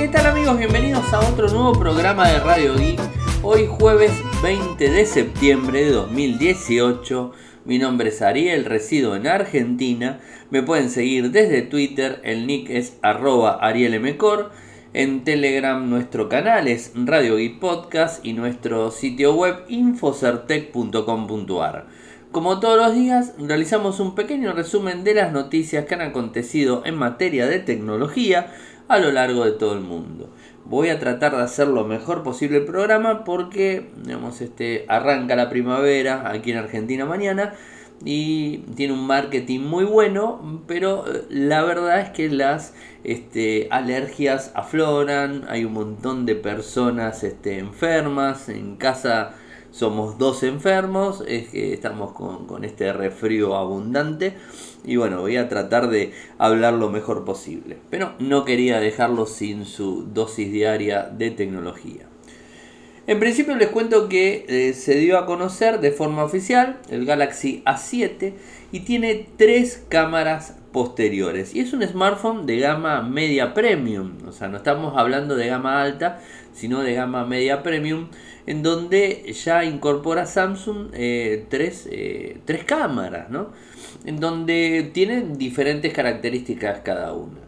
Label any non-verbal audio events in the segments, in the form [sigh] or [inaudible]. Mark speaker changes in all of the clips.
Speaker 1: ¿Qué tal amigos? Bienvenidos a otro nuevo programa de Radio Geek. Hoy jueves 20 de septiembre de 2018. Mi nombre es Ariel, resido en Argentina. Me pueden seguir desde Twitter, el nick es arroba arielmcor. En Telegram nuestro canal es Radio Geek Podcast y nuestro sitio web infocertec.com.ar. Como todos los días, realizamos un pequeño resumen de las noticias que han acontecido en materia de tecnología a lo largo de todo el mundo. Voy a tratar de hacer lo mejor posible el programa porque digamos, este, arranca la primavera aquí en Argentina mañana y tiene un marketing muy bueno, pero eh, la verdad es que las este, alergias afloran, hay un montón de personas este, enfermas, en casa somos dos enfermos, es que estamos con, con este resfrío abundante y bueno, voy a tratar de hablar lo mejor posible. Pero no quería dejarlo sin su dosis diaria de tecnología. En principio les cuento que eh, se dio a conocer de forma oficial el Galaxy A7 y tiene tres cámaras posteriores. Y es un smartphone de gama media premium. O sea, no estamos hablando de gama alta, sino de gama media premium. En donde ya incorpora Samsung eh, tres, eh, tres cámaras, ¿no? en donde tienen diferentes características cada una.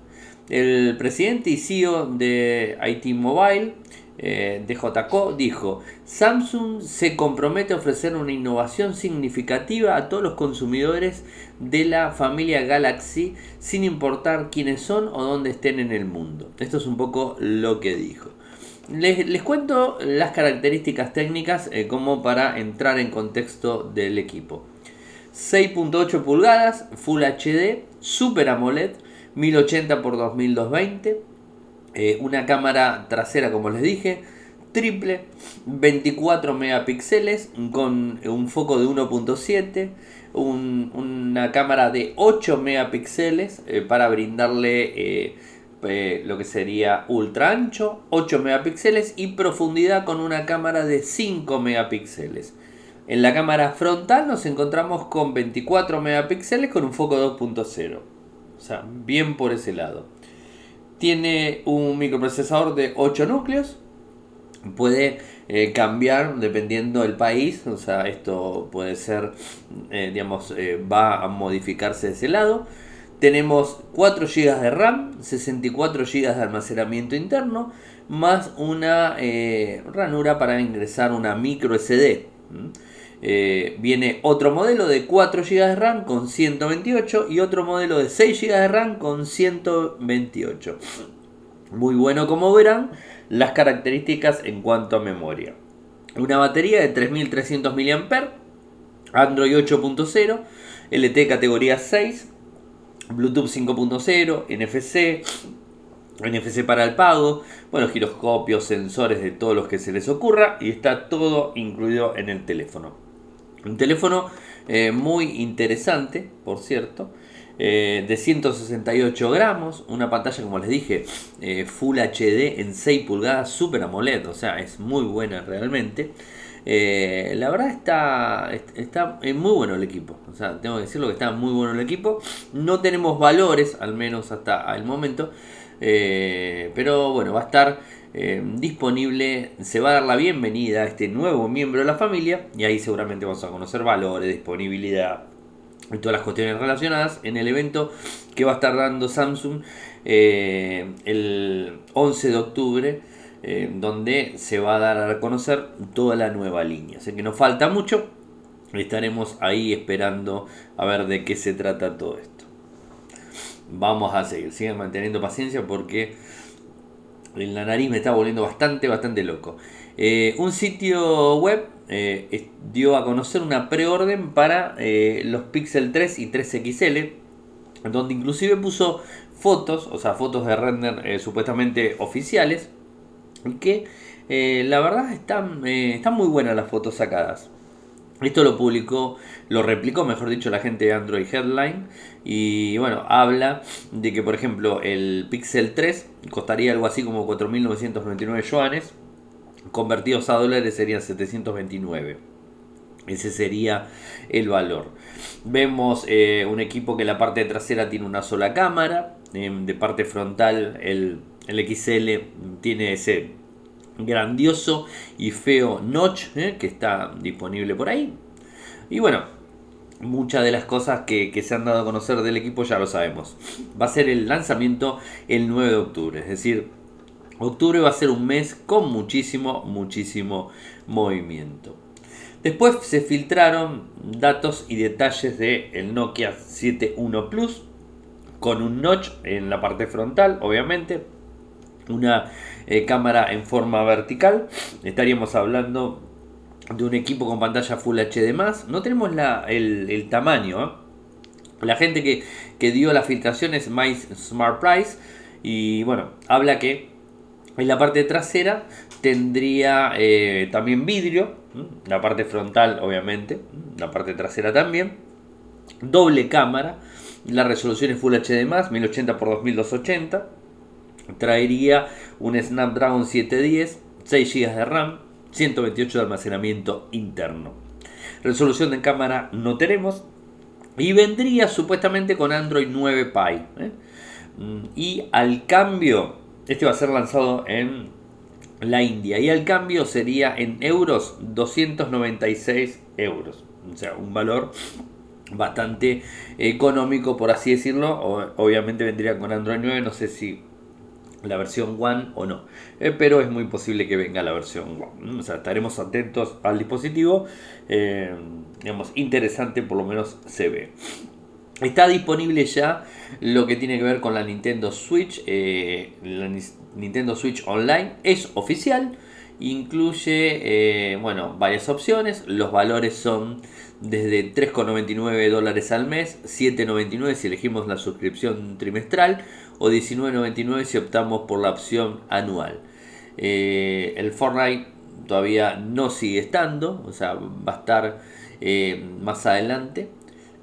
Speaker 1: El presidente y CEO de IT Mobile, eh, DJCO, dijo, Samsung se compromete a ofrecer una innovación significativa a todos los consumidores de la familia Galaxy sin importar quiénes son o dónde estén en el mundo. Esto es un poco lo que dijo. Les, cuento las características técnicas eh, como para entrar en contexto del equipo. 6.8 pulgadas, Full HD, Super AMOLED, 1080 x 2220, una cámara trasera como les dije, triple, 24 megapíxeles con un foco de 1.7, una cámara de 8 megapíxeles eh, para brindarle eh, lo que sería ultra ancho, 8 megapíxeles y profundidad con una cámara de 5 megapíxeles. En la cámara frontal nos encontramos con 24 megapíxeles con un foco 2.0. O sea, bien por ese lado. Tiene un microprocesador de 8 núcleos. Puede eh, cambiar dependiendo del país. O sea, esto puede ser, eh, digamos, va a modificarse de ese lado. Tenemos 4 GB de RAM, 64 GB de almacenamiento interno, más una ranura para ingresar una micro SD. Eh, viene otro modelo de 4 GB de RAM con 128 y otro modelo de 6 GB de RAM con 128. Muy bueno como verán las características en cuanto a memoria. Una batería de 3300 mAh, Android 8.0, LT categoría 6, Bluetooth 5.0, NFC, NFC para el pago, bueno, giroscopios, sensores de todos los que se les ocurra y está todo incluido en el teléfono. Un teléfono eh, muy interesante, por cierto, eh, de 168 gramos, una pantalla como les dije, eh, Full HD en 6 pulgadas, Super AMOLED, o sea, es muy buena realmente. La verdad está, está muy bueno el equipo, o sea, tengo que decirlo que está muy bueno el equipo. No tenemos valores, al menos hasta el momento, pero bueno, va a estar eh, disponible, se va a dar la bienvenida a este nuevo miembro de la familia y ahí seguramente vamos a conocer valores, disponibilidad y todas las cuestiones relacionadas en el evento que va a estar dando Samsung eh, el 11 de octubre. Eh, donde se va a dar a conocer toda la nueva línea. Así que nos falta mucho, estaremos ahí esperando a ver de qué se trata todo esto. Vamos a seguir, sigan manteniendo paciencia porque en la nariz me está volviendo bastante, bastante loco. Eh, un sitio web eh, dio a conocer una preorden para los Pixel 3 y 3XL, donde inclusive puso fotos, o sea, fotos de render supuestamente oficiales, que la verdad están, están muy buenas las fotos sacadas. Esto lo publicó, lo replicó, mejor dicho, la gente de Android Headline. Y bueno, habla de que, por ejemplo, el Pixel 3 costaría algo así como 4.999 yuanes. Convertidos a dólares serían 729. Ese sería el valor. Vemos eh, un equipo que la parte trasera tiene una sola cámara. de parte frontal el El XL tiene ese grandioso y feo notch ¿eh? que está disponible por ahí. Y bueno, muchas de las cosas que, se han dado a conocer del equipo ya lo sabemos. Va a ser el lanzamiento el 9 de octubre, es decir, octubre va a ser un mes con muchísimo, muchísimo movimiento. Después se filtraron datos y detalles del el Nokia 71 Plus con un notch en la parte frontal, obviamente, una eh, cámara en forma vertical. Estaríamos hablando de un equipo con pantalla Full HD+. No tenemos la, el, tamaño. ¿eh? La gente que, que, dio la filtración es My Smart Price. Y bueno, habla que en la parte trasera tendría eh, también vidrio. La parte frontal, obviamente. La parte trasera también. Doble cámara. La resolución es Full HD+, 1080 x 2280. Traería un Snapdragon 710, 6 GB de RAM, 128 de almacenamiento interno. Resolución de cámara no tenemos. Y vendría supuestamente con Android 9 Pie. ¿eh? Mm, y al cambio, este va a ser lanzado en la India. Y al cambio sería en euros 296 euros. O sea, un valor bastante económico, por así decirlo. obviamente vendría con Android 9. No sé si la versión One o no. Eh, pero es muy posible que venga la versión One. O sea, estaremos atentos al dispositivo. Eh, digamos, interesante por lo menos se ve. Está disponible ya lo que tiene que ver con la Nintendo Switch. Eh, la Nintendo Switch Online es oficial. Incluye bueno, varias opciones. Los valores son desde 3,99 dólares al mes, 7,99 si elegimos la suscripción trimestral o 19.99 si optamos por la opción anual. Eh, el Fortnite todavía no sigue estando, o sea, va a estar eh, más adelante.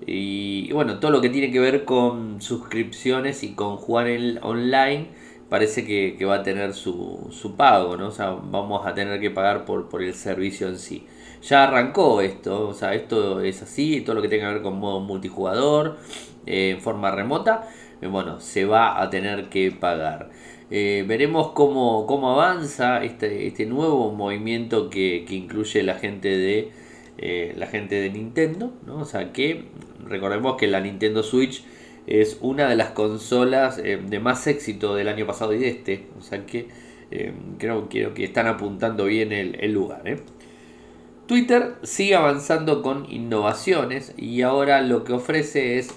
Speaker 1: Y, bueno, todo lo que tiene que ver con suscripciones y con jugar en, online parece que, va a tener su, su, pago, ¿no? O sea, vamos a tener que pagar por, por el servicio en sí. Ya arrancó esto, o sea, esto es así, todo lo que tenga que ver con modo multijugador, eh, en forma remota, eh, bueno, se va a tener que pagar. Eh, veremos cómo, cómo avanza este, este nuevo movimiento que, incluye la gente de eh, la gente de Nintendo, ¿no? O sea que recordemos que la Nintendo Switch es una de las consolas de más éxito del año pasado y de este. O sea que creo, creo, que están apuntando bien el lugar. Twitter sigue avanzando con innovaciones y ahora lo que ofrece es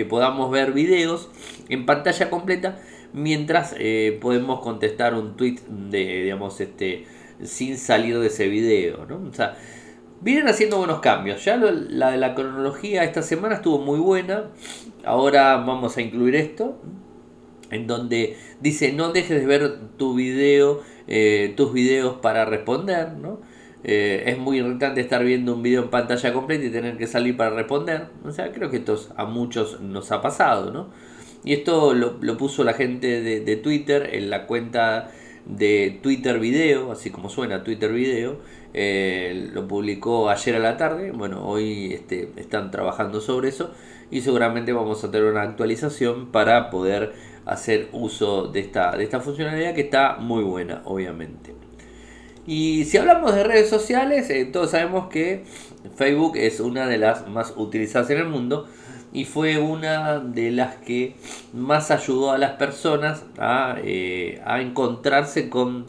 Speaker 1: que podamos ver videos en pantalla completa mientras eh, podemos contestar un tweet de, digamos, este, sin salir de ese video, ¿no? O sea, vienen haciendo buenos cambios. Ya la de la cronología esta semana estuvo muy buena. Ahora vamos a incluir esto, en donde dice no dejes de ver tu video, eh, tus videos para responder, ¿no? Eh, es muy irritante estar viendo un video en pantalla completa y tener que salir para responder. O sea, creo que esto a muchos nos ha pasado, ¿no? Y esto lo, puso la gente de, Twitter en la cuenta de Twitter Video, así como suena Twitter Video. Eh, lo publicó ayer a la tarde. Bueno, hoy este, están trabajando sobre eso y seguramente vamos a tener una actualización para poder hacer uso de esta, de esta funcionalidad que está muy buena, obviamente. Y si hablamos de redes sociales, eh, todos sabemos que Facebook es una de las más utilizadas en el mundo y fue una de las que más ayudó a las personas a, eh, encontrarse con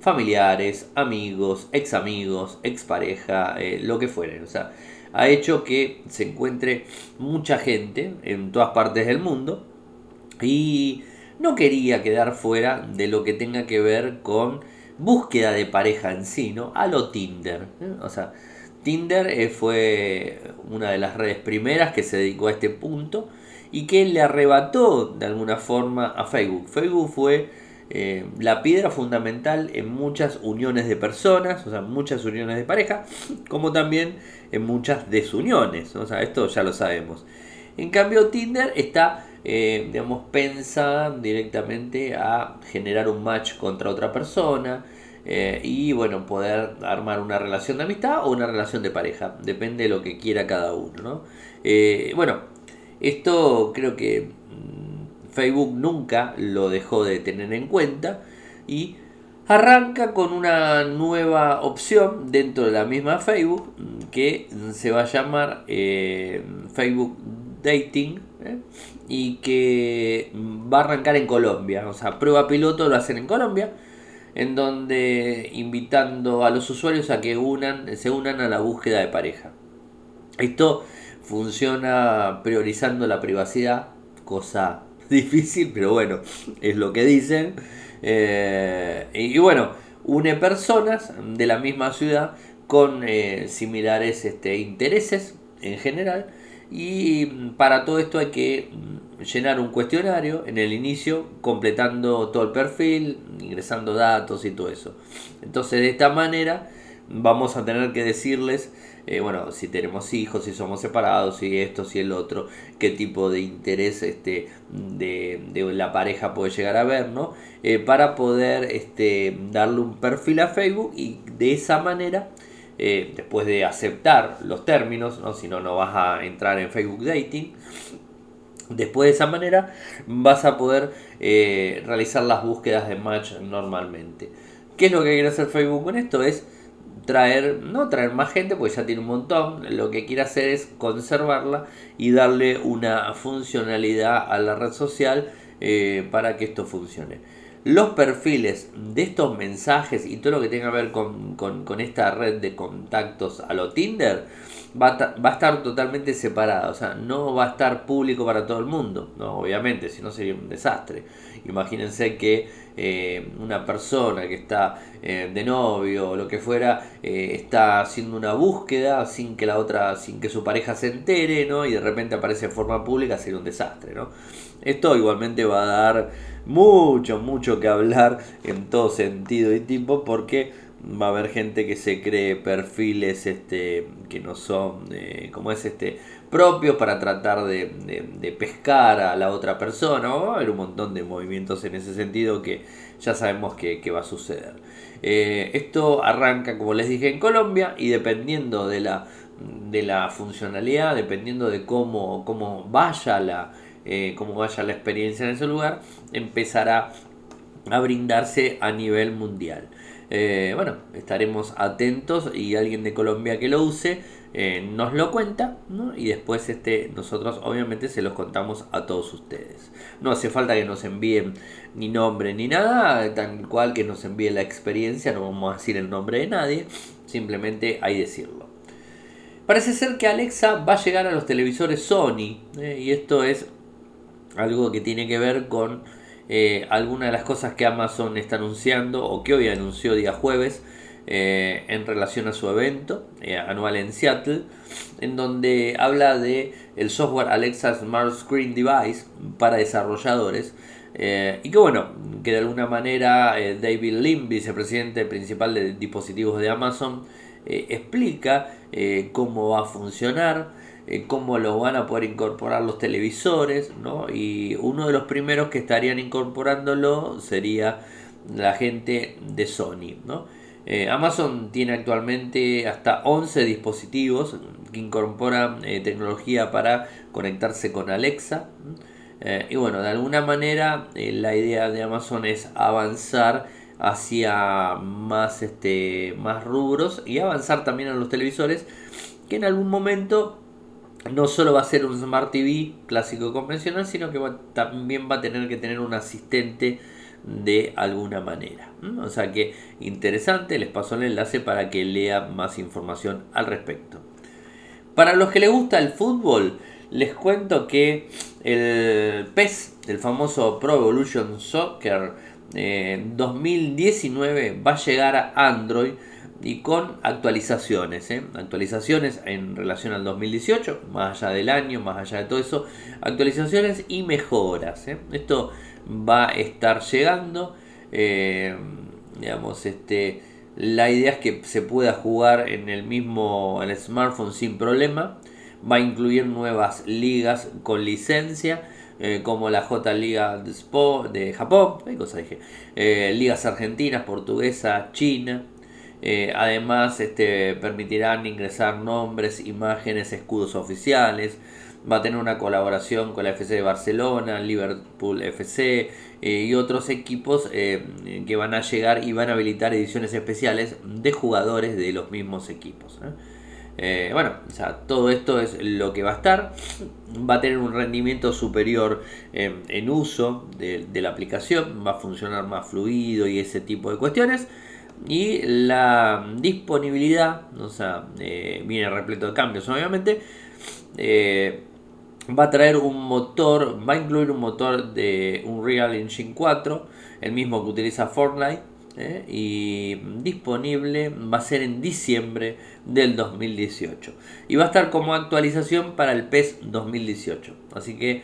Speaker 1: familiares, amigos, ex amigos, ex pareja, eh, lo que fuere. O sea, ha hecho que se encuentre mucha gente en todas partes del mundo y no quería quedar fuera de lo que tenga que ver con búsqueda de pareja en sí, ¿no? A lo Tinder. ¿eh? O sea, Tinder eh, fue una de las redes primeras que se dedicó a este punto y que le arrebató de alguna forma a Facebook. Facebook fue eh, la piedra fundamental en muchas uniones de personas, o sea, muchas uniones de pareja, como también en muchas desuniones. O sea, esto ya lo sabemos. En cambio, Tinder está eh, digamos, pensa directamente a generar un match contra otra persona eh, y bueno, poder armar una relación de amistad o una relación de pareja, depende de lo que quiera cada uno. ¿no? Eh, bueno, esto creo que mm, Facebook nunca lo dejó de tener en cuenta y arranca con una nueva opción dentro de la misma Facebook que se va a llamar eh, Facebook Dating ¿eh? y que va a arrancar en Colombia. O sea, prueba piloto lo hacen en Colombia, en donde invitando a los usuarios a que unan, se unan a la búsqueda de pareja. Esto funciona priorizando la privacidad, cosa [laughs] difícil, pero bueno, es lo que dicen. Eh, y, bueno, une personas de la misma ciudad con eh, similares este, intereses en general. Y para todo esto hay que mm, llenar un cuestionario en el inicio, completando todo el perfil, ingresando datos y todo eso. Entonces de esta manera vamos a tener que decirles eh, bueno, si tenemos hijos, si somos separados, si esto, si el otro, qué tipo de interés este, de, la pareja puede llegar a ver, ¿no? Eh, para poder este, darle un perfil a Facebook y de esa manera, eh, después de aceptar los términos, ¿no? si no, no vas a entrar en Facebook Dating, Después de esa manera vas a poder realizar las búsquedas de match normalmente. ¿Qué es lo que quiere hacer Facebook con esto? Es traer, no traer más gente, pues ya tiene un montón, lo que quiere hacer es conservarla y darle una funcionalidad a la red social eh, para que esto funcione. Los perfiles de estos mensajes y todo lo que tenga que ver con, con esta red de contactos a lo Tinder, va a, estar totalmente separado, o sea, no va a estar público para todo el mundo, no, obviamente, si no sería un desastre. Imagínense que eh, una persona que está eh, de novio o lo que fuera eh, está haciendo una búsqueda sin que la otra, sin que su pareja se entere, ¿no? Y de repente aparece en forma pública, sería un desastre, ¿no? Esto igualmente va a dar mucho, mucho que hablar en todo sentido y tipo porque va a haber gente que se cree perfiles este que no son como es este propios para tratar de, pescar a la otra persona va a haber un montón de movimientos en ese sentido que ya sabemos que, va a suceder. Eh, esto arranca como les dije en Colombia y dependiendo de la de la funcionalidad dependiendo de cómo, cómo vaya la eh, cómo vaya la experiencia en ese lugar empezará a brindarse a nivel mundial. Eh, bueno, estaremos atentos y alguien de Colombia que lo use eh, nos lo cuenta y después este, nosotros obviamente se los contamos a todos ustedes. No hace falta que nos envíen ni nombre ni nada, tal cual que nos envíe la experiencia, no vamos a decir el nombre de nadie, simplemente hay decirlo. Parece ser que Alexa va a llegar a los televisores Sony eh, y esto es algo que tiene que ver con eh, algunas de las cosas que Amazon está anunciando o que hoy anunció día jueves eh, en relación a su evento eh, anual en Seattle, en donde habla de el software Alexa Smart Screen Device para desarrolladores. y que bueno, que de alguna manera David Lim, vicepresidente principal de dispositivos de Amazon, explica cómo va a funcionar, eh, cómo lo van a poder incorporar los televisores, ¿no? Y uno de los primeros que estarían incorporándolo sería la gente de Sony, ¿no? Eh, Amazon tiene actualmente hasta 11 dispositivos que incorporan eh, tecnología para conectarse con Alexa. y bueno, de alguna manera la idea de Amazon es avanzar hacia más, este, más rubros y avanzar también a los televisores que en algún momento no solo va a ser un Smart TV clásico convencional, sino que también va a tener que tener un asistente de alguna manera. O sea que interesante, les paso el enlace para que lea más información al respecto. Para los que les gusta el fútbol, les cuento que el PES, el famoso Pro Evolution Soccer 2019, eh, va a llegar a Android y con actualizaciones, ¿eh? actualizaciones en relación al 2018, más allá del año, más allá de todo eso, actualizaciones y mejoras. ¿eh? Esto va a estar llegando, eh, digamos, este, la idea es que se pueda jugar en el mismo el smartphone sin problema, va a incluir nuevas ligas con licencia. como la J Liga de, Japón, cosas dije? ligas argentinas, portuguesa, china, eh, además, este, permitirán ingresar nombres, imágenes, escudos oficiales. Va a tener una colaboración con la FC de Barcelona, Liverpool FC eh, y otros equipos eh, que van a llegar y van a habilitar ediciones especiales de jugadores de los mismos equipos. ¿eh? bueno, o sea, todo esto es lo que va a estar. Va a tener un rendimiento superior en uso de, de, la aplicación, va a funcionar más fluido y ese tipo de cuestiones. Y la disponibilidad, o sea, viene repleto de cambios, obviamente va a traer un motor, va a incluir un motor de Unreal Engine 4, el mismo que utiliza Fortnite, ¿eh? y disponible va a ser en diciembre del 2018. Y va a estar como actualización para el PES 2018. Así que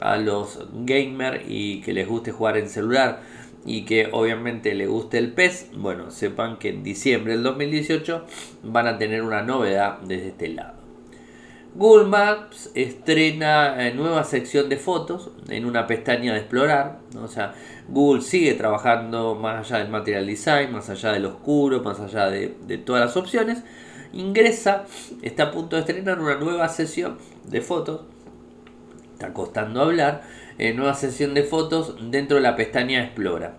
Speaker 1: a los gamers y que les guste jugar en celular y que obviamente les guste el PES, bueno, sepan que en diciembre del 2018 van a tener una novedad desde este lado. Google Maps estrena eh, nueva sección de fotos en una pestaña de explorar. O sea, Google sigue trabajando más allá del material design, más allá del oscuro, más allá de, todas las opciones. Ingresa, está a punto de estrenar una nueva sesión de fotos. Está costando hablar. Eh, nueva sesión de fotos dentro de la pestaña Explora,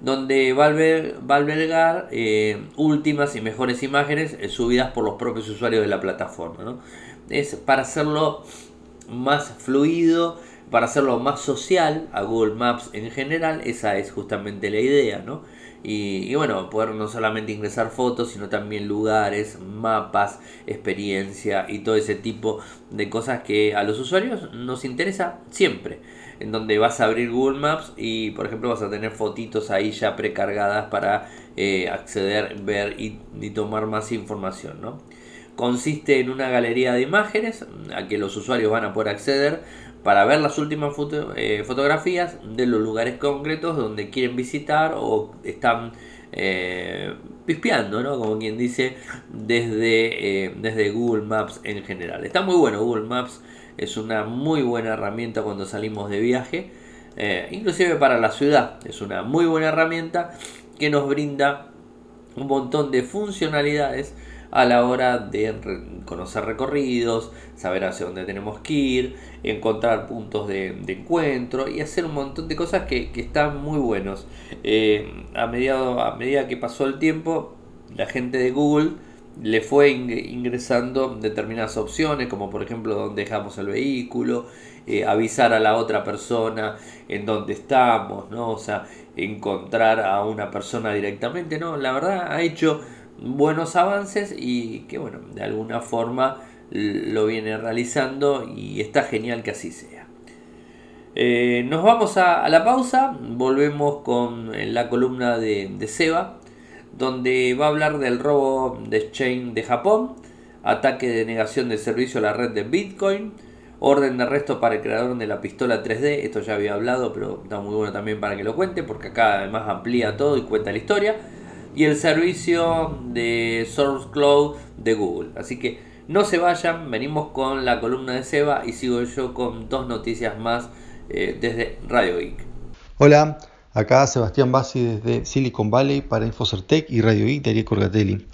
Speaker 1: donde va a, albergar eh, últimas y mejores imágenes subidas por los propios usuarios de la plataforma. ¿no? es para hacerlo más fluido, para hacerlo más social a Google Maps en general, esa es justamente la idea, ¿no? Y, bueno, poder no solamente ingresar fotos, sino también lugares, mapas, experiencia y todo ese tipo de cosas que a los usuarios nos interesa siempre. En donde vas a abrir Google Maps y, por ejemplo, vas a tener fotitos ahí ya precargadas para eh, acceder, ver y, tomar más información, ¿no? consiste en una galería de imágenes a que los usuarios van a poder acceder para ver las últimas eh, fotografías de los lugares concretos donde quieren visitar o están eh, pispeando, ¿no? como quien dice, desde, desde Google Maps en general. Está muy bueno, Google Maps es una muy buena herramienta cuando salimos de viaje, inclusive para la ciudad, es una muy buena herramienta que nos brinda un montón de funcionalidades a la hora de conocer recorridos, saber hacia dónde tenemos que ir, encontrar puntos de, encuentro y hacer un montón de cosas que, están muy buenos. Eh, a, a medida que pasó el tiempo, la gente de Google le fue ingresando determinadas opciones, como por ejemplo dónde dejamos el vehículo, eh, avisar a la otra persona en dónde estamos, ¿no? O sea, encontrar a una persona directamente, ¿no? La verdad ha hecho buenos avances y que bueno, de alguna forma lo viene realizando y está genial que así sea. Eh, nos vamos a, la pausa, volvemos con la columna de, de, Seba, donde va a hablar del robo de exchange de Japón, ataque de negación de servicio a la red de Bitcoin, orden de arresto para el creador de la pistola 3D, esto ya había hablado, pero está muy bueno también para que lo cuente, porque acá además amplía todo y cuenta la historia y el servicio de Source Cloud de Google. Así que no se vayan, venimos con la columna de Seba y sigo yo con dos noticias más eh, desde Radio Geek.
Speaker 2: Hola, acá Sebastián Bassi desde Silicon Valley para Infocertec y Radio Geek de Corgatelli.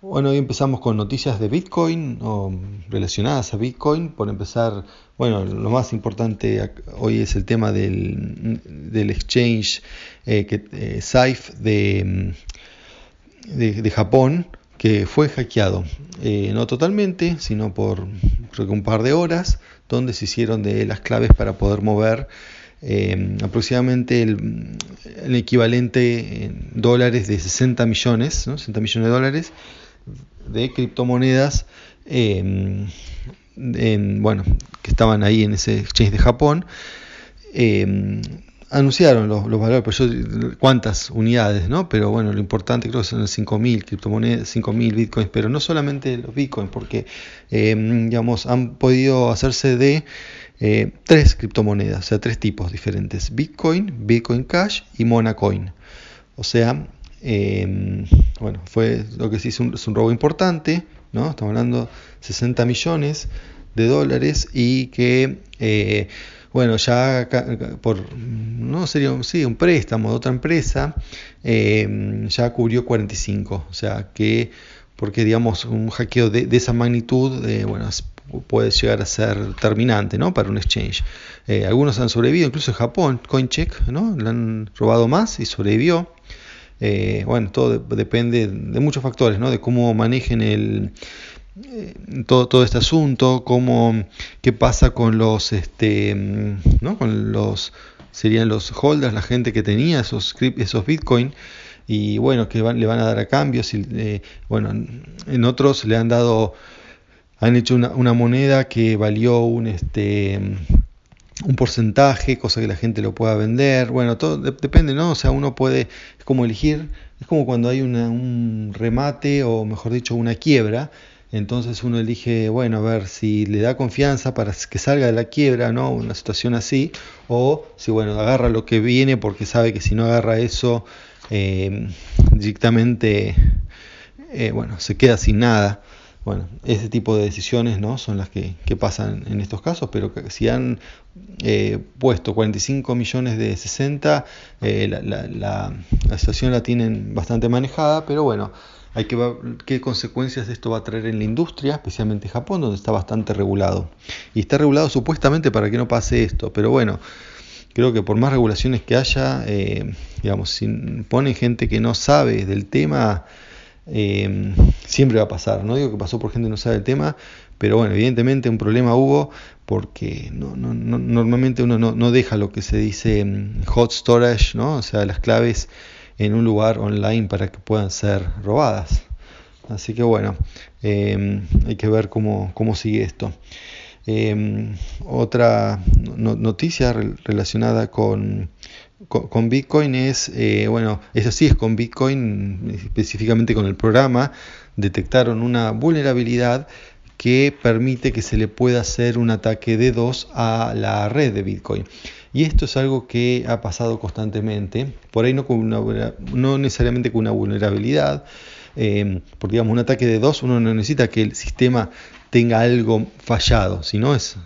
Speaker 2: Bueno, hoy empezamos con noticias de Bitcoin o relacionadas a Bitcoin. Por empezar, bueno, lo más importante hoy es el tema del, exchange eh, que, eh, de, de, Japón, que fue hackeado. Eh, no totalmente, sino por creo que un par de horas, donde se hicieron de las claves para poder mover eh, aproximadamente el, equivalente en dólares de 60 millones, 60 millones de dólares de criptomonedas em, bueno, que estaban ahí en ese exchange de Japón. Em, anunciaron los, valores, pero cuántas unidades, ¿no? Pero bueno, lo importante creo que son 5.000 criptomonedas, 5.000 bitcoins, pero no solamente los bitcoins, porque em, digamos, han podido hacerse de eh, tres criptomonedas, o sea, tres tipos diferentes, Bitcoin, Bitcoin Cash y Monacoin. O sea, Em, bueno, fue lo que se hizo un, es un robo importante, ¿no? Estamos hablando de 60 millones de dólares y que, eh, bueno, ya por, no sería sí, un préstamo de otra empresa, em, ya cubrió 45, o sea que, porque digamos, un hackeo de, esa magnitud, bueno, puede llegar a ser terminante ¿no? para un exchange. Eh, algunos han sobrevivido, incluso en Japón, CoinCheck, ¿no? le han robado más y sobrevivió. Eh, bueno, todo depende de muchos factores, ¿no? de cómo manejen el, eh, todo, todo este asunto, cómo, qué pasa con los, este, ¿no? con los, serían los holders, la gente que tenía esos, esos Bitcoin y bueno, que le van a dar a cambios. Y, eh, bueno, en otros le han dado, han hecho una, una moneda que valió un, este, un porcentaje, cosa que la gente lo pueda vender. Bueno, todo depende, ¿no? O sea, uno puede, es como elegir, es como cuando hay un remate o mejor dicho una quiebra. Entonces uno elige, bueno, a ver si le da confianza para que salga de la quiebra, ¿no? Una situación así, o si, bueno, agarra lo que viene porque sabe que si no agarra eso, eh, directamente, eh, bueno, se queda sin nada. Bueno, ese tipo de decisiones ¿no? son las que, pasan en estos casos, pero si han eh, puesto 45 millones de 60, la, la, situación la tienen bastante manejada, pero bueno, hay que ver qué consecuencias esto va a traer en la industria, especialmente Japón, donde está bastante regulado. Y está regulado supuestamente para que no pase esto, pero bueno, creo que por más regulaciones que haya, eh, digamos, si ponen gente que no sabe del tema, eh, siempre va a pasar. No digo que pasó por gente que no sabe del tema, pero bueno, evidentemente un problema hubo porque no, no, normalmente uno no, deja lo que se dice mm, hot storage, ¿no? o sea, las claves en un lugar online para que puedan ser robadas. Así que bueno, eh, hay que ver cómo, cómo sigue esto. Em, otra noticia relacionada con, con, Bitcoin es, eh, bueno, eso sí es con Bitcoin, específicamente con el programa, detectaron una vulnerabilidad que permite que se le pueda hacer un ataque de dos a la red de Bitcoin. Y esto es algo que ha pasado constantemente, por ahí no, necesariamente con una vulnerabilidad, eh, porque digamos un ataque de dos uno no necesita que el sistema tenga algo fallado, sino es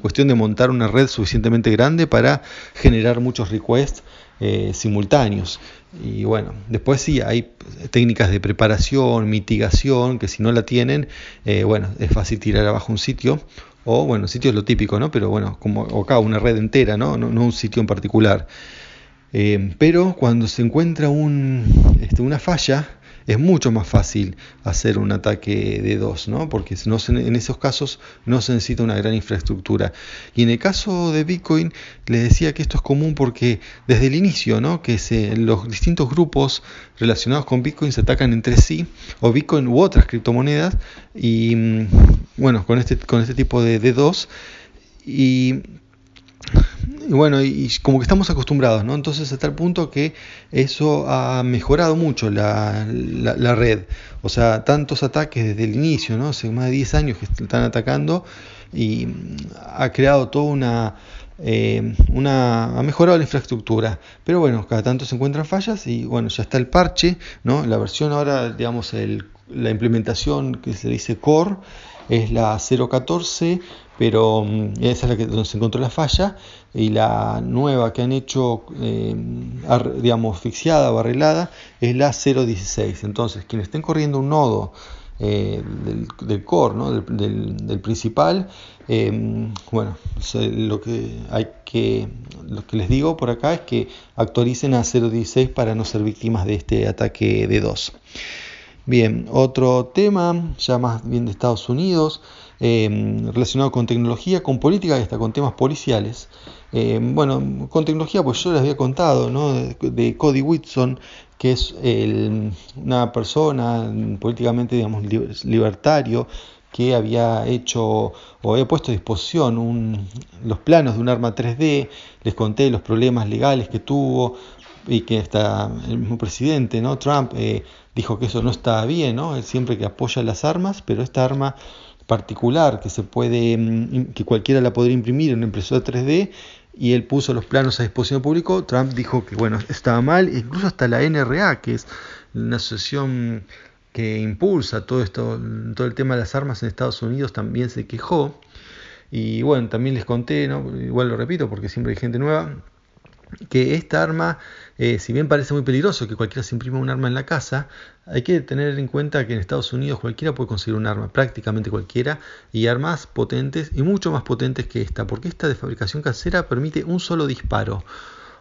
Speaker 2: cuestión de montar una red suficientemente grande para generar muchos requests eh, simultáneos. Y bueno, después sí hay técnicas de preparación, mitigación, que si no la tienen, eh, bueno, es fácil tirar abajo un sitio. O bueno, sitio es lo típico, ¿no? Pero bueno, como acá una red entera, ¿no? No, un sitio en particular. Eh, pero cuando se encuentra un, este, una falla, es mucho más fácil hacer un ataque de dos, ¿no? porque en esos casos no se necesita una gran infraestructura. Y en el caso de Bitcoin, les decía que esto es común porque desde el inicio, ¿no? que se, los distintos grupos relacionados con Bitcoin se atacan entre sí, o Bitcoin u otras criptomonedas, y mm, bueno, con este, con este tipo de D2. Y y bueno, y, como que estamos acostumbrados, ¿no? Entonces a tal punto que eso ha mejorado mucho la, red. O sea, tantos ataques desde el inicio, ¿no? Hace más de 10 años que están atacando y ha creado toda una... Eh, una ha mejorado la infraestructura pero bueno cada tanto se encuentran fallas y bueno ya está el parche no la versión ahora digamos el, la implementación que se dice core es la 014 pero mm, esa es la que donde se encontró la falla y la nueva que han hecho eh, digamos asfixiada o arreglada es la 016 entonces quienes estén corriendo un nodo eh, del, core ¿no? del, principal eh, bueno lo que hay que lo que les digo por acá es que actualicen a 016 para no ser víctimas de este ataque de 2 bien otro tema ya más bien de Estados Unidos Em, relacionado con tecnología, con política y hasta con temas policiales. Em, bueno, con tecnología, pues yo les había contado de, Cody Whitson, que es una persona políticamente, digamos, libertario, que había hecho o había puesto a disposición los planos de un arma 3D, les conté los problemas legales que tuvo y que hasta el mismo presidente, ¿no? Trump, eh, dijo que eso no estaba bien, ¿no? Él siempre que apoya las armas, pero esta arma particular que se puede mm, que cualquiera la podría imprimir en una impresora 3D y él puso los planos a disposición público, Trump dijo que bueno, estaba mal, incluso hasta la NRA, que es una asociación que impulsa todo esto, todo el tema de las armas en Estados Unidos también se quejó. Y bueno, también les conté, ¿no? igual lo repito porque siempre hay gente nueva, que esta arma eh, si bien parece muy peligroso que cualquiera se imprima un arma en la casa, hay que tener en cuenta que en Estados Unidos cualquiera puede conseguir un arma, prácticamente cualquiera, y armas potentes y mucho más potentes que esta, porque esta de fabricación casera permite un solo disparo.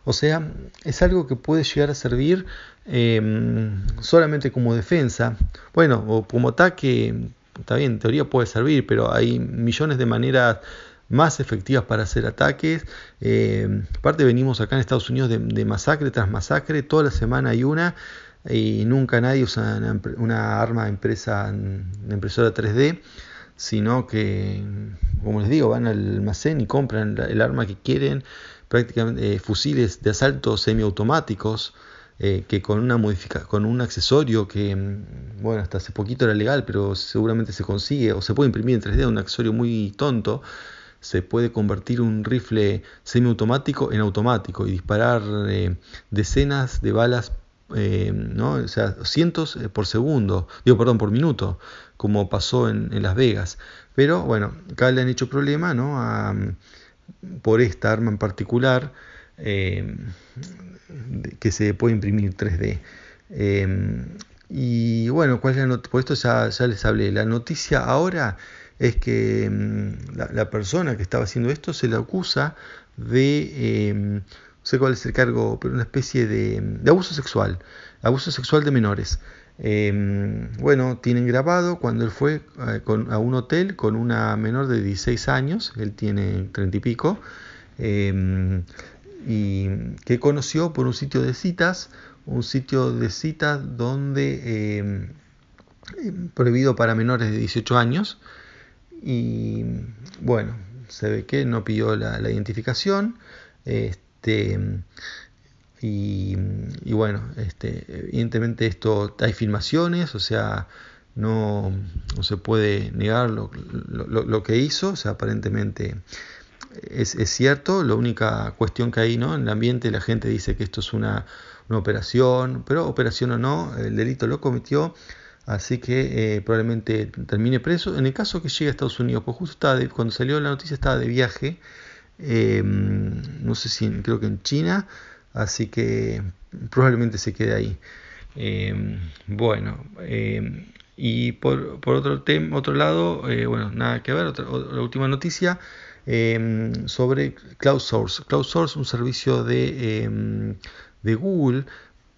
Speaker 2: O sea, es algo que puede llegar a servir em, solamente como defensa. Bueno, o como ataque, está bien, en teoría puede servir, pero hay millones de maneras más efectivas para hacer ataques. Em, aparte venimos acá en Estados Unidos de, masacre tras masacre, toda la semana hay una y nunca nadie usa una, arma impresa en impresora 3D, sino que, como les digo, van al almacén y compran el arma que quieren prácticamente eh, fusiles de asalto semiautomáticos eh, que con una modifica con un accesorio que mm, bueno hasta hace poquito era legal pero seguramente se consigue o se puede imprimir en 3D un accesorio muy tonto se puede convertir un rifle semiautomático en automático y disparar eh, decenas de balas ¿no? o sea, cientos por segundo, digo, perdón, por minuto, como pasó en, Las Vegas. Pero bueno, acá le han hecho problema ¿no? por esta arma en particular eh, que se puede imprimir 3D. Eh, y bueno, ¿cuál es la por esto ya, les hablé. La noticia ahora es que mm, la, persona que estaba haciendo esto se le acusa de, eh, no sé cuál es el cargo, pero una especie de, de abuso sexual, abuso sexual de menores. Em, bueno, tienen grabado cuando él fue eh, a un hotel con una menor de 16 años, él tiene 30 y pico, em, y que conoció por un sitio de citas, un sitio de citas donde em, prohibido para menores de 18 años, y bueno, se ve que no pidió la, identificación, este, y, bueno, este, evidentemente esto hay filmaciones, o sea, no, se puede negar lo, que hizo, o sea, aparentemente es, cierto, la única cuestión que hay ¿no? en el ambiente la gente dice que esto es una, operación, pero operación o no, el delito lo cometió, así que eh, probablemente termine preso. En el caso que llegue a Estados Unidos, pues justo estaba cuando salió la noticia estaba de viaje, eh, no sé si creo que en China, así que probablemente se quede ahí. Em, bueno, em, y por, otro, otro lado, eh, bueno, nada que ver, otra, la última noticia em, sobre Cloud Source. Cloud Source, un servicio de, de Google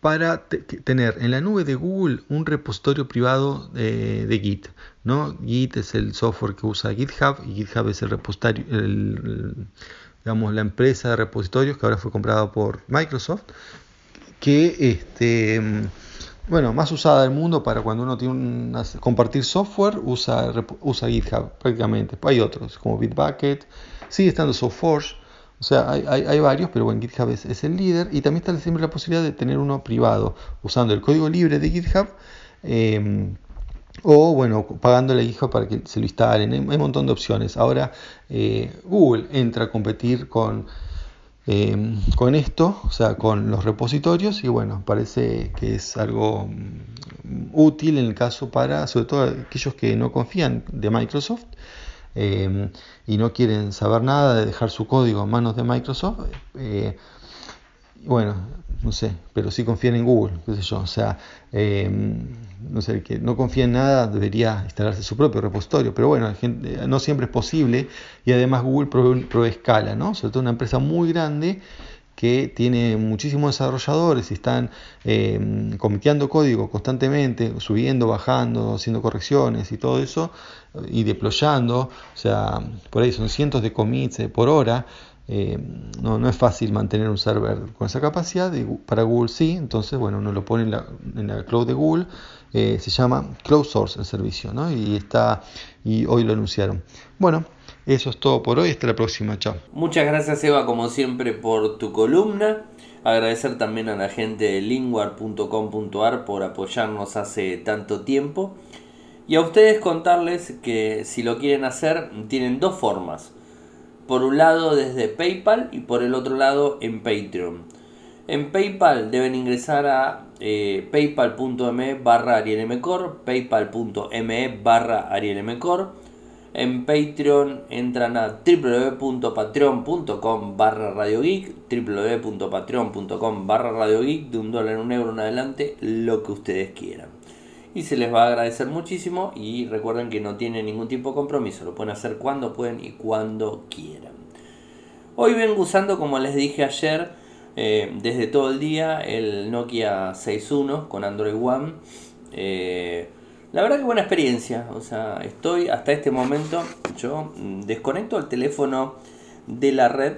Speaker 2: para tener en la nube de Google un repositorio privado de, Git. ¿no? Git es el software que usa GitHub y GitHub es el repositorio, digamos, la empresa de repositorios que ahora fue comprada por Microsoft, que este, bueno, más usada del mundo para cuando uno tiene un, compartir software, usa, usa GitHub prácticamente. Hay otros, como Bitbucket, sigue estando SoftForge, o sea, hay, hay, varios, pero bueno, GitHub es, el líder y también está siempre la posibilidad de tener uno privado, usando el código libre de GitHub. Em, o bueno, pagándole a hijo para que se lo instalen. Hay, un montón de opciones. Ahora eh, Google entra a competir con, eh, con esto, o sea, con los repositorios y bueno, parece que es algo mm, útil en el caso para, sobre todo aquellos que no confían de Microsoft. Eh, y no quieren saber nada de dejar su código en manos de Microsoft, bueno, no sé, pero sí confían en Google, qué sé yo, o sea, eh, no sé, que no confía en nada debería instalarse su propio repositorio, pero bueno, no siempre es posible y además Google provee, escala, ¿no? Sobre todo una empresa muy grande que tiene muchísimos desarrolladores y están eh, comiteando código constantemente, subiendo, bajando, haciendo correcciones y todo eso, y deployando, o sea, por ahí son cientos de commits eh, por hora, eh, no, no, es fácil mantener un server con esa capacidad, para Google sí, entonces bueno, uno lo pone en la, cloud de Google, eh, se llama Cloud Source el servicio, ¿no? y, está, y hoy lo anunciaron. Bueno, eso es todo por hoy, hasta la próxima, chao.
Speaker 1: Muchas gracias Eva como siempre por tu columna, agradecer también a la gente de linguar.com.ar por apoyarnos hace tanto tiempo. Y a ustedes contarles que si lo quieren hacer tienen dos formas por un lado desde PayPal y por el otro lado en Patreon. En PayPal deben ingresar a eh, paypal.me barra arielmcor, paypal.me barra arielmcor. En Patreon entran a www.patreon.com barra Radio Geek, www.patreon.com barra Radio Geek, de un dólar, un euro en adelante, lo que ustedes quieran. Y se les va a agradecer muchísimo y recuerden que no tienen ningún tipo de compromiso, lo pueden hacer cuando pueden y cuando quieran. Hoy vengo usando, como les dije ayer, eh, desde todo el día el Nokia 6.1 con Android One. Eh, la verdad que buena experiencia, o sea, estoy hasta este momento, yo mm, desconecto el teléfono de la red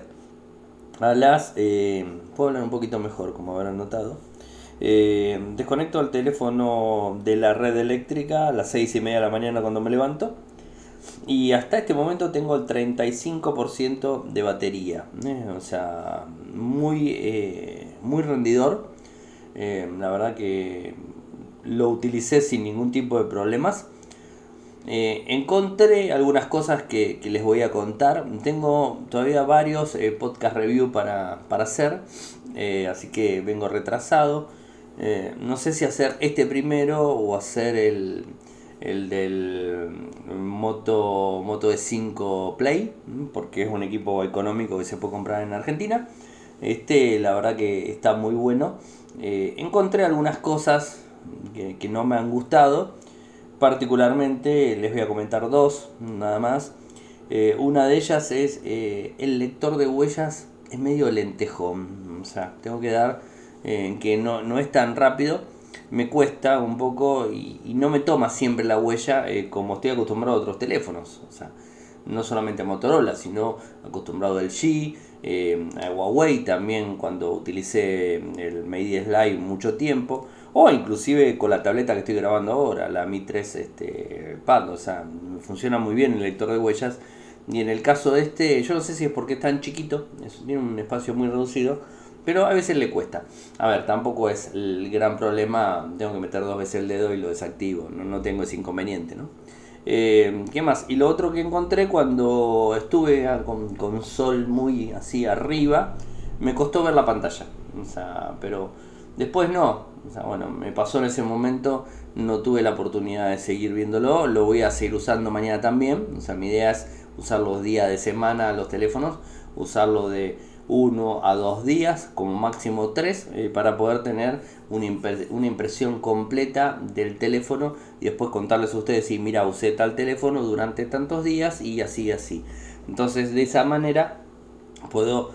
Speaker 1: a las... Eh, puedo hablar un poquito mejor, como habrán notado. Eh, desconecto el teléfono de la red eléctrica a las 6 y media de la mañana cuando me levanto. Y hasta este momento tengo el 35% de batería. ¿eh? o sea, muy, muy rendidor. la verdad que lo utilicé sin ningún tipo de problemas. Eh, encontré algunas cosas que, les voy a contar. Tengo todavía varios eh, podcast review para, hacer, eh, así que vengo retrasado. no sé si hacer este primero o hacer el, el del Moto, Moto E5 Play, porque es un equipo económico que se puede comprar en Argentina. Este, la verdad que está muy bueno. encontré algunas cosas que, no me han gustado. Particularmente les voy a comentar dos, nada más. Eh, una de ellas es eh, el lector de huellas es medio lentejón. O sea, tengo que dar eh, que no, no, es tan rápido. Me cuesta un poco y, no me toma siempre la huella como estoy acostumbrado a otros teléfonos. O sea, no solamente a Motorola, sino acostumbrado al G, a Huawei también cuando utilicé el Mate 10 Live mucho tiempo o inclusive con la tableta que estoy grabando ahora, la Mi 3 este, Pad, o sea, funciona muy bien el lector de huellas. Y en el caso de este, yo no sé si es porque es tan chiquito, tiene un espacio muy reducido, pero a veces le cuesta. A ver, tampoco es el gran problema, tengo que meter dos veces el dedo y lo desactivo, no, tengo ese inconveniente, ¿no? Eh, ¿Qué más? Y lo otro que encontré cuando estuve con, con sol muy así arriba, me costó ver la pantalla. O sea, pero después no, o sea, bueno, me pasó en ese momento, no tuve la oportunidad de seguir viéndolo, lo voy a seguir usando mañana también. O sea, mi idea es usar los días de semana los teléfonos, usarlo de uno a dos días, como máximo tres, eh, para poder tener una, impresión completa del teléfono y después contarles a ustedes si mira usé tal teléfono durante tantos días y así así. Entonces de esa manera puedo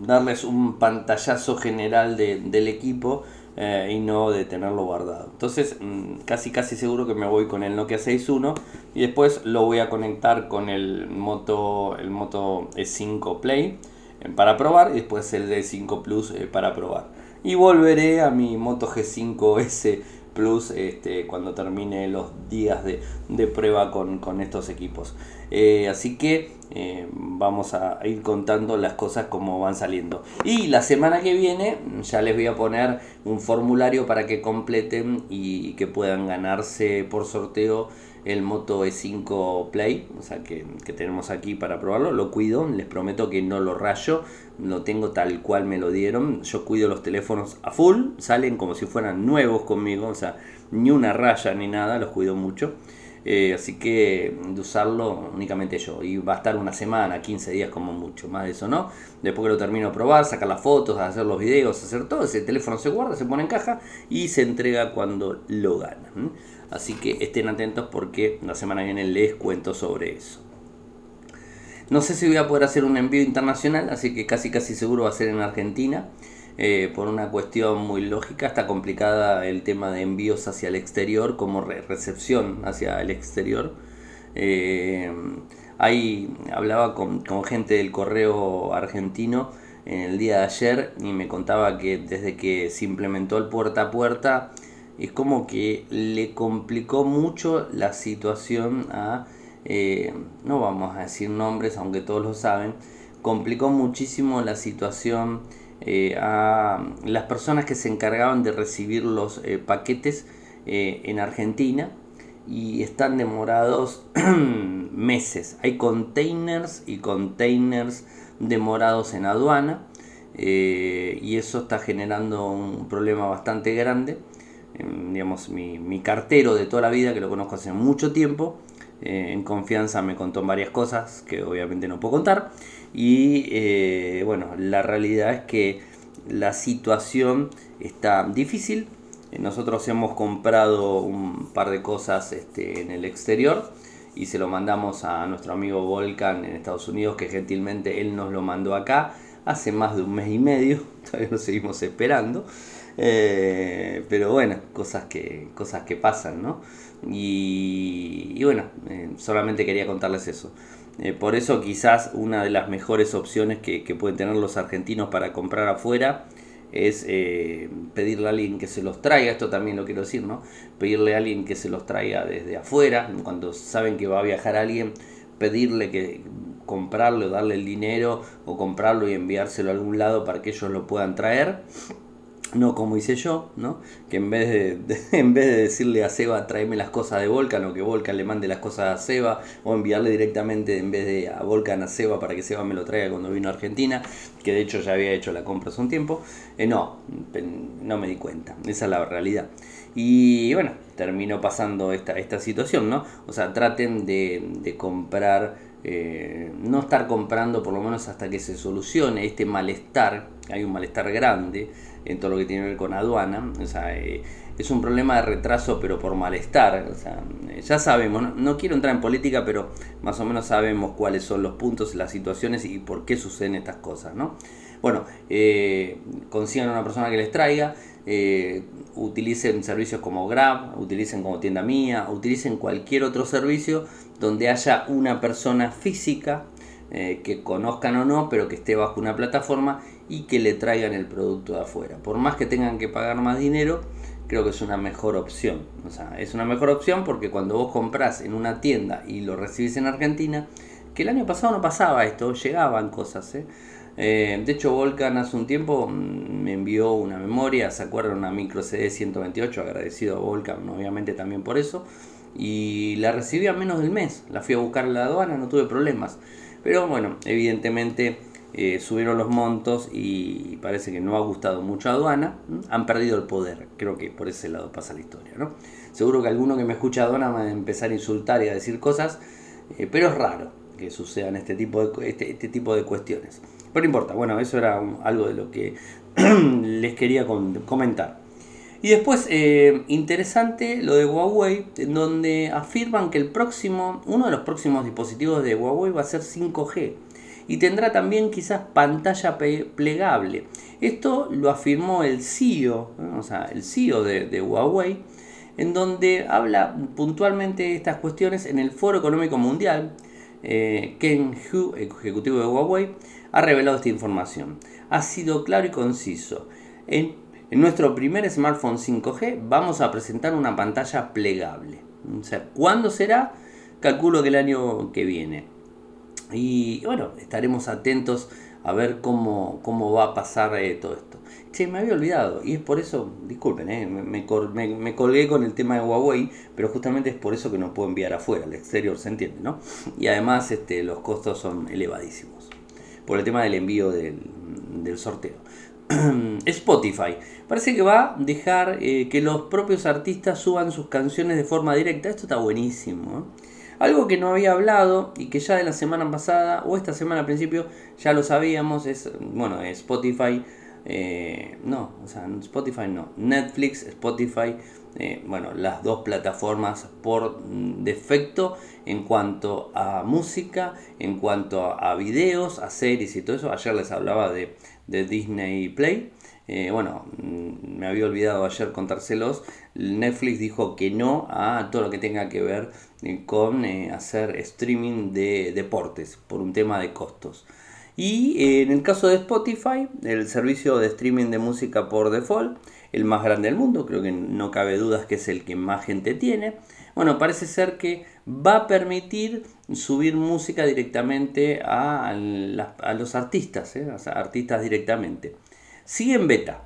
Speaker 1: darles un pantallazo general del equipo eh, y no de tenerlo guardado. Entonces, mm, casi casi seguro que me voy con el Nokia 6.1 y después lo voy a conectar con el Moto, el Moto E5 Play eh, para probar y después el D5 Plus eh, para probar. Y volveré a mi Moto G5S Plus este, cuando termine los días de, prueba con, estos equipos. Eh, así que eh, vamos a ir contando las cosas como van saliendo. Y la semana que viene ya les voy a poner un formulario para que completen y que puedan ganarse por sorteo el Moto E5 Play, o sea que, tenemos aquí para probarlo, lo cuido, les prometo que no lo rayo, lo tengo tal cual me lo dieron, yo cuido los teléfonos a full, salen como si fueran nuevos conmigo, o sea, ni una raya ni nada, los cuido mucho. Eh, así que de usarlo únicamente yo. Y va a estar una semana, 15 días como mucho, más de eso no. Después que lo termino de probar, sacar las fotos, hacer los videos, hacer todo, ese teléfono se guarda, se pone en caja y se entrega cuando lo gana. Así que estén atentos porque la semana que viene les cuento sobre eso. No sé si voy a poder hacer un envío internacional, así que casi casi seguro va a ser en Argentina. Eh, por una cuestión muy lógica, está complicada el tema de envíos hacia el exterior como recepción hacia el exterior. Eh, ahí hablaba con, gente del correo argentino en el día de ayer y me contaba que desde que se implementó el puerta a puerta es como que le complicó mucho la situación a, eh, no vamos a decir nombres, aunque todos lo saben, complicó muchísimo la situación eh, a las personas que se encargaban de recibir los eh, paquetes en Argentina y están demorados [clears throat] meses. Hay containers y containers demorados en aduana y eso está generando un problema bastante grande digamos, mi, mi, cartero de toda la vida, que lo conozco hace mucho tiempo, en confianza me contó varias cosas que obviamente no puedo contar. Y bueno, la realidad es que la situación está difícil. Nosotros hemos comprado un par de cosas este, en el exterior y se lo mandamos a nuestro amigo Volcan en Estados Unidos, que gentilmente él nos lo mandó acá hace más de un mes y medio, [laughs] todavía lo seguimos esperando. Eh, pero bueno, cosas que, cosas que pasan, ¿no? Y, bueno, eh, solamente quería contarles eso. Eh, por eso quizás una de las mejores opciones que, que pueden tener los argentinos para comprar afuera es pedirle a alguien que se los traiga, esto también lo quiero decir, ¿no? Pedirle a alguien que se los traiga desde afuera, cuando saben que va a viajar alguien, pedirle que comprarlo, darle el dinero o comprarlo y enviárselo a algún lado para que ellos lo puedan traer no como hice yo, ¿no? que en vez de, [laughs] en vez de decirle a Seba tráeme las cosas de Volcan o que Volcan le mande las cosas a Seba o enviarle directamente en vez de a Volcan a Seba para que Seba me lo traiga cuando vino a Argentina, que de hecho ya había hecho la compra hace un tiempo, eh, no, no me di cuenta, esa es la realidad. Y bueno, terminó pasando esta, esta situación, ¿no? O sea, traten de, de comprar, eh, no estar comprando por lo menos hasta que se solucione este malestar, hay un malestar grande, en todo lo que tiene que ver con aduana. O sea, eh, es un problema de retraso, pero por malestar. O sea, eh, ya sabemos, no, quiero entrar en política, pero más o menos sabemos cuáles son los puntos, las situaciones y por qué suceden estas cosas. ¿no? Bueno, eh, consigan una persona que les traiga. utilicen servicios como Grab, utilicen como tienda mía, utilicen cualquier otro servicio donde haya una persona física que conozcan o no, pero que esté bajo una plataforma y que le traigan el producto de afuera. Por más que tengan que pagar más dinero, creo que es una mejor opción. O sea, es una mejor opción porque cuando vos compras en una tienda y lo recibís en Argentina, que el año pasado no pasaba esto, llegaban cosas. ¿eh? Eh, de hecho, Volcan hace un tiempo mm, me envió una memoria, ¿se acuerdan? Una micro CD 128, agradecido a Volcan, obviamente también por eso. Y la recibí a menos del mes, la fui a buscar en la aduana, no tuve problemas. Pero bueno, evidentemente eh, subieron los montos y parece que no ha gustado mucho a aduana, han perdido el poder, creo que por ese lado pasa la historia. ¿no? Seguro que alguno que me escucha a aduana va a empezar a insultar y a decir cosas, eh, pero es raro que sucedan este tipo de, este, este, tipo de cuestiones. Pero no importa, bueno, eso era algo de lo que [clears throat] les quería comentar. Y después, eh, interesante lo de Huawei, donde afirman que el próximo, uno de los próximos dispositivos de Huawei va a ser 5G y tendrá también quizás pantalla plegable. Esto lo afirmó el CEO, o sea, el CEO de, Huawei, en donde habla puntualmente de estas cuestiones en el Foro Económico Mundial. Eh, Ken Hu, ejecutivo de Huawei, ha revelado esta información. Ha sido claro y conciso. En, en nuestro primer smartphone 5G vamos a presentar una pantalla plegable. O sea, ¿cuándo será? Calculo que el año que viene. Y bueno, estaremos atentos a ver cómo, cómo va a pasar eh, todo esto. Che, me había olvidado, y es por eso, disculpen, eh, me, me, colgué con el tema de Huawei, pero justamente es por eso que no puedo enviar afuera, al exterior, ¿se entiende? ¿no? Y además este, los costos son elevadísimos, por el tema del envío del, sorteo. [clears throat] Spotify. Parece que va a dejar eh, que los propios artistas suban sus canciones de forma directa. Esto está buenísimo. Algo que no había hablado y que ya de la semana pasada o esta semana al principio ya lo sabíamos es, bueno, Spotify, eh, no, o sea, Spotify no, Netflix, Spotify, eh, bueno, las dos plataformas por defecto en cuanto a música, en cuanto a, videos, a series y todo eso. Ayer les hablaba de, de Disney Play. Eh, bueno, mm, me había olvidado ayer contárselos. Netflix dijo que no a todo lo que tenga que ver eh, con eh, hacer streaming de deportes por un tema de costos. Y en el caso de Spotify, el servicio de streaming de música por default, el más grande del mundo, creo que no cabe dudas que es el que más gente tiene. Bueno, parece ser que va a permitir subir música directamente a, los artistas, artistas directamente. Sigue en beta.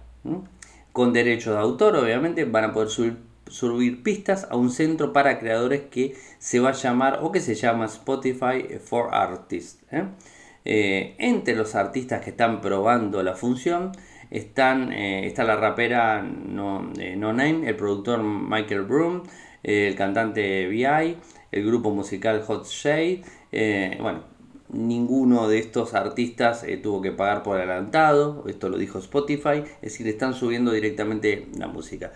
Speaker 1: Con derecho de autor, obviamente, van a poder subir, pistas a un centro para creadores que se va a llamar o que se llama Spotify for Artists. ¿eh? Eh, entre los artistas que están probando la función están, eh, está la rapera no, no, Name, el productor Michael Broom, el cantante VI, el grupo musical Hot Shade, bueno, ninguno de estos artistas tuvo que pagar por adelantado, esto lo dijo Spotify, es decir, están subiendo directamente la música.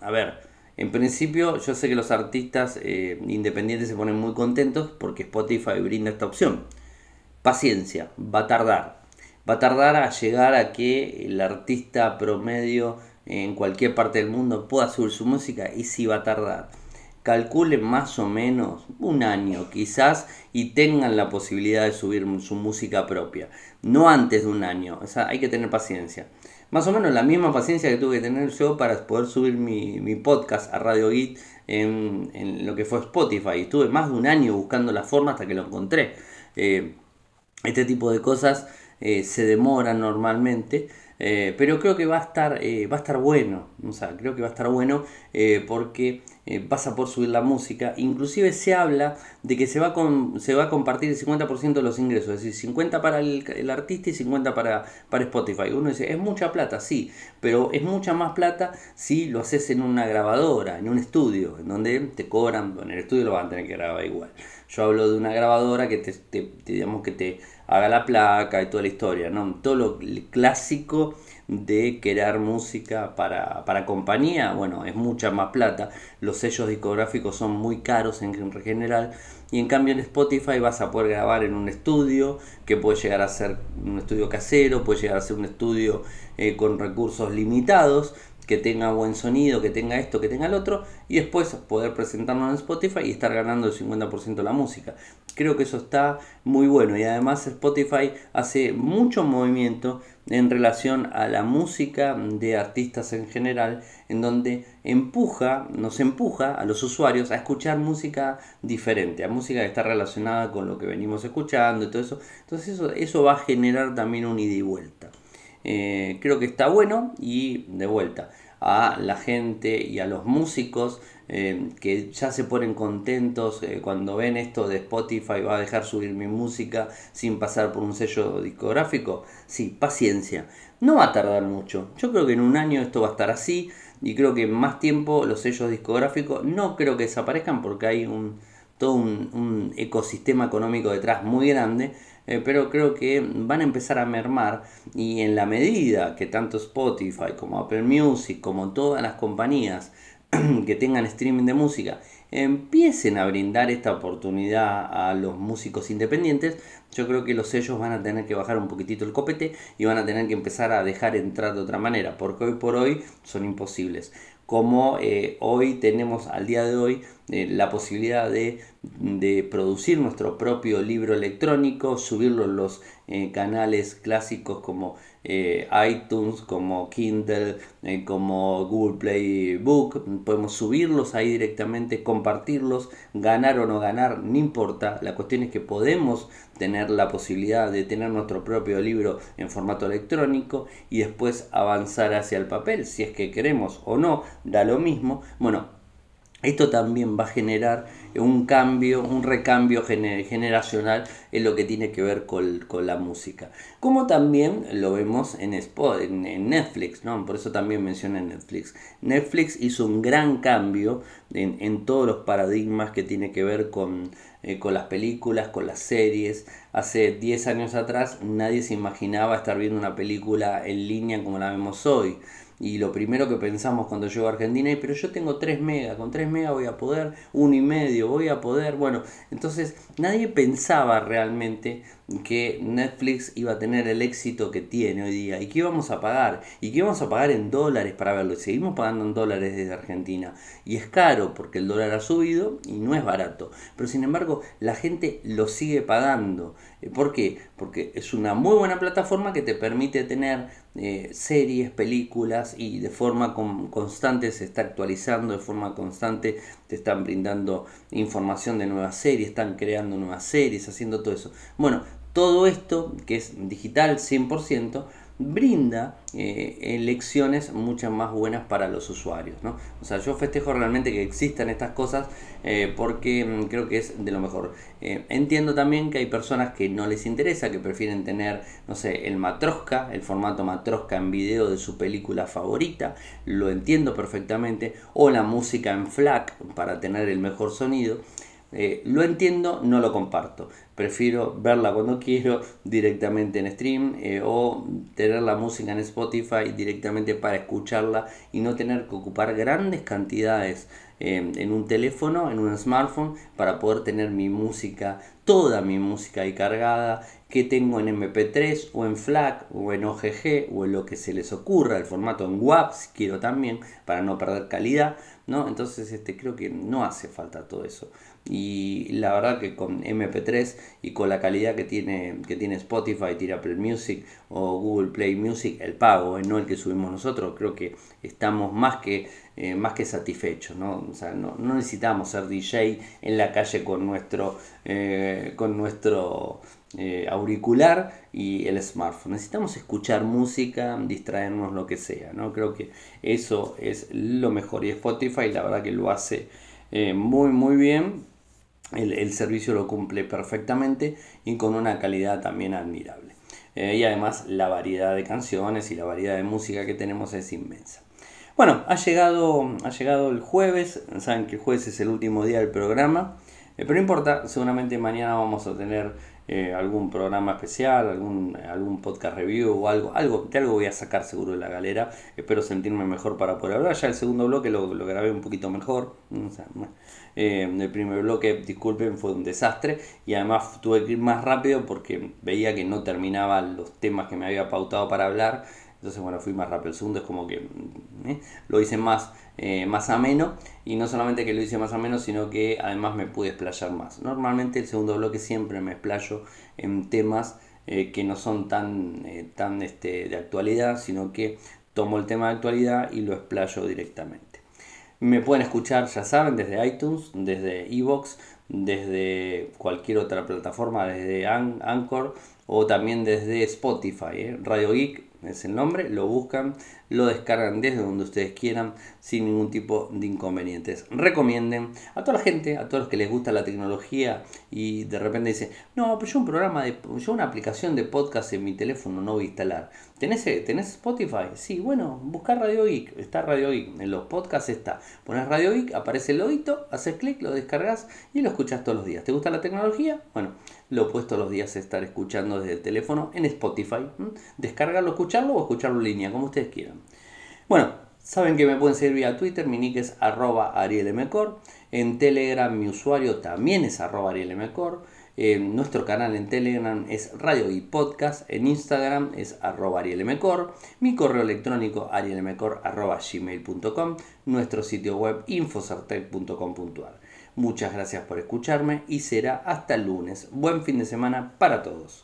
Speaker 1: a ver, en principio yo sé que los artistas independientes se ponen muy contentos porque Spotify brinda esta opción. Paciencia, va a tardar, va a tardar a llegar a que el artista promedio en cualquier parte del mundo pueda subir su música y sí va a tardar. Calculen más o menos un año quizás y tengan la posibilidad de subir su música propia. No antes de un año, o sea, hay que tener paciencia. Más o menos la misma paciencia que tuve que tener yo para poder subir mi, podcast a Radio Git en, lo que fue Spotify. Estuve más de un año buscando la forma hasta que lo encontré. Eh, este tipo de cosas eh, se demora normalmente, eh, pero creo que va a estar, eh, va a estar bueno, o sea, creo que va a estar bueno porque vas a poder subir la música, inclusive se habla de que se va, con, se va a compartir el 50% de los ingresos, es decir, 50 para el, artista y 50 para, para Spotify. Uno dice, es mucha plata, sí, pero es mucha más plata si lo haces en una grabadora, en un estudio, en donde te cobran, en el estudio lo van a tener que grabar igual. Yo hablo de una grabadora que te, digamos que te haga la placa y toda la historia, ¿no? Todo lo clásico de crear música para, para compañía, bueno, es mucha más plata. Los sellos discográficos son muy caros en general. Y en cambio en Spotify vas a poder grabar en un estudio, que puede llegar a ser un estudio casero, puede llegar a ser un estudio eh, con recursos limitados, que tenga buen sonido, que tenga esto, que tenga el otro, y después poder presentarlo en Spotify y estar ganando el 50% de la música. Creo que eso está muy bueno y además Spotify hace mucho movimiento en relación a la música de artistas en general, en donde empuja, nos empuja a los usuarios a escuchar música diferente, a música que está relacionada con lo que venimos escuchando y todo eso. Entonces eso, eso va a generar también un ida y vuelta. Eh, creo que está bueno y de vuelta a la gente y a los músicos eh, que ya se ponen contentos eh, cuando ven esto de Spotify va a dejar subir mi música sin pasar por un sello discográfico. Sí, paciencia. No va a tardar mucho. Yo creo que en un año esto va a estar así y creo que más tiempo los sellos discográficos no creo que desaparezcan porque hay un todo un ecosistema económico detrás muy grande eh, pero creo que van a empezar a mermar y en la medida que tanto Spotify como Apple Music como todas las compañías [clears throat] que tengan streaming de música empiecen a brindar esta oportunidad a los músicos independientes, yo creo que los sellos van a tener que bajar un poquitito el copete y van a tener que empezar a dejar entrar de otra manera, porque hoy por hoy son imposibles. Como eh, hoy tenemos al día de hoy eh, la posibilidad de, producir nuestro propio libro electrónico, subirlo en los eh, canales clásicos como iTunes, como Kindle, como Google Play Book, podemos subirlos ahí directamente, compartirlos, ganar o no ganar, no importa, la cuestión es que podemos tener la posibilidad de tener nuestro propio libro en formato electrónico y después avanzar hacia el papel, si es que queremos o no, da lo mismo. Bueno, esto también va a generar un cambio, un recambio generacional en lo que tiene que ver con, la música. Como también lo vemos en, Netflix, ¿no? por eso también mencioné Netflix. Netflix hizo un gran cambio en, todos los paradigmas que tiene que ver con, eh, con las películas, con las series. Hace 10 años atrás nadie se imaginaba estar viendo una película en línea como la vemos hoy. Y lo primero que pensamos cuando llego a Argentina es, pero yo tengo 3 megas, con 3 megas voy a poder, uno y medio, voy a poder. Bueno, entonces nadie pensaba realmente que Netflix iba a tener el éxito que tiene hoy día y que íbamos a pagar y que íbamos a pagar en dólares para verlo. Seguimos pagando en dólares desde Argentina y es caro porque el dólar ha subido y no es barato. Pero sin embargo, la gente lo sigue pagando. Eh, ¿Por qué? Porque es una muy buena plataforma que te permite tener eh, series, películas y de forma constante se está actualizando, de forma constante te están brindando información de nuevas series, están creando nuevas series, haciendo todo eso. Bueno, todo esto, que es digital 100%, brinda eh, elecciones muchas más buenas para los usuarios. ¿no? O sea, yo festejo realmente que existan estas cosas eh, porque mm, creo que es de lo mejor. Eh, entiendo también que hay personas que no les interesa, que prefieren tener, no sé, el matrosca, el formato matrosca en video de su película favorita, lo entiendo perfectamente, o la música en FLAC para tener el mejor sonido. Eh, lo entiendo, no lo comparto. Prefiero verla cuando quiero directamente en stream eh, o tener la música en Spotify directamente para escucharla y no tener que ocupar grandes cantidades eh, en un teléfono, en un smartphone, para poder tener mi música, toda mi música ahí cargada, que tengo en MP3 o en FLAC o en OGG o en lo que se les ocurra, el formato en WAP si quiero también, para no perder calidad, ¿no? Entonces este, creo que no hace falta todo eso y la verdad que con MP3 y con la calidad que tiene, que tiene Spotify, tira Apple Music o Google Play Music, el pago, eh, no el que subimos nosotros, creo que estamos más que, eh, más que satisfechos, ¿no? O sea, no, necesitamos ser DJ en la calle con nuestro, eh, con nuestro auricular y el smartphone. Necesitamos escuchar música, distraernos, lo que sea, ¿no? Creo que eso es lo mejor y Spotify la verdad que lo hace muy muy bien el, servicio lo cumple perfectamente y con una calidad también admirable. Eh, y además la variedad de canciones y la variedad de música que tenemos es inmensa. Bueno, ha llegado, ha llegado el jueves, saben que el jueves es el último día del programa, eh, pero no importa, seguramente mañana vamos a tener eh, algún programa especial, algún, algún podcast review o algo, algo, de algo voy a sacar seguro de la galera. Espero sentirme mejor para poder hablar. Ya el segundo bloque lo, lo grabé un poquito mejor. Eh, el primer bloque, disculpen, fue un desastre y además tuve que ir más rápido porque veía que no terminaba los temas que me había pautado para hablar. Entonces, bueno, fui más rápido. El segundo es como que mm, lo hice más eh, más ameno. Y no solamente que lo hice más ameno sino que además me pude explayar más. Normalmente el segundo bloque siempre me explayo en temas eh, que no son tan, eh, tan este, de actualidad sino que tomo el tema de actualidad y lo explayo directamente. Me pueden escuchar ya saben desde iTunes desde Evox desde cualquier otra plataforma desde Anchor o también desde Spotify Radio Geek es el nombre, lo buscan, lo descargan desde donde ustedes quieran sin ningún tipo de inconvenientes. Recomienden a toda la gente, a todos los que les gusta la tecnología y de repente dicen, no, pero yo un programa de, yo una aplicación de podcast en mi teléfono no voy a instalar. ¿Tenés, ¿Tenés Spotify? Sí, bueno, buscar Radio Geek, está Radio Geek, en los podcasts está. Pones Radio Geek, aparece el logito, haces clic, lo descargas y lo escuchas todos los días. ¿Te gusta la tecnología? Bueno, lo he puesto los días estar escuchando desde el teléfono en Spotify. Descargarlo, escucharlo o escucharlo en línea, como ustedes quieran. Bueno, saben que me pueden seguir vía Twitter, mi nick es arroba arielmcor. En Telegram mi usuario también es arroba arielmcor. En nuestro canal en Telegram es Radio y Podcast. En Instagram es arroba arielmcor. Mi correo electrónico arielmcor arroba gmail.com. Nuestro sitio web infocertec.com.ar. Muchas gracias por escucharme y será hasta el lunes. Buen fin de semana para todos.